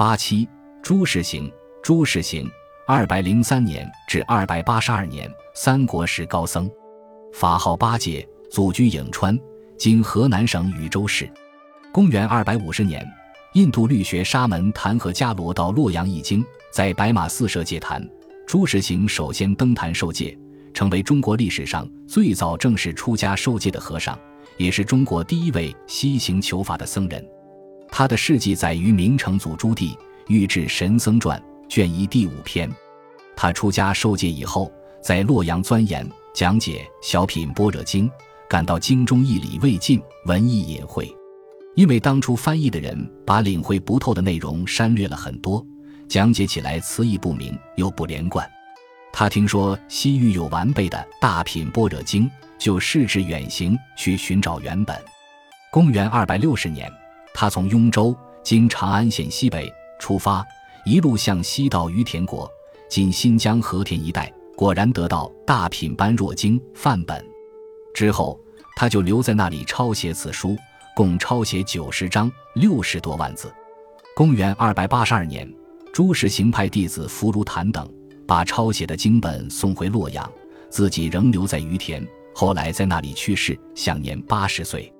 八七朱士行，朱士行，二百零三年至二百八十二年，三国时高僧，法号八戒，祖居颍川（今河南省禹州市）。公元二百五十年，印度律学沙门弹劾伽罗到洛阳译经，在白马寺设戒坛。朱士行首先登坛受戒，成为中国历史上最早正式出家受戒的和尚，也是中国第一位西行求法的僧人。他的事迹载于明成祖朱棣《御制神僧传》卷一第五篇。他出家受戒以后，在洛阳钻研讲解《小品般若经》，感到经中义理未尽，文意隐晦。因为当初翻译的人把领会不透的内容删略了很多，讲解起来词义不明又不连贯。他听说西域有完备的大品般若经，就试之远行去寻找原本。公元二百六十年，他从雍州经长安县西北出发，一路向西到于田国（今新疆和田一带），果然得到大品般若经范本。之后，他就留在那里抄写此书。共抄写九十章，六十多万字。公元二百八十二年，朱氏行派弟子福如坦等把抄写的经本送回洛阳，自己仍留在于田。后来在那里去世，享年八十岁。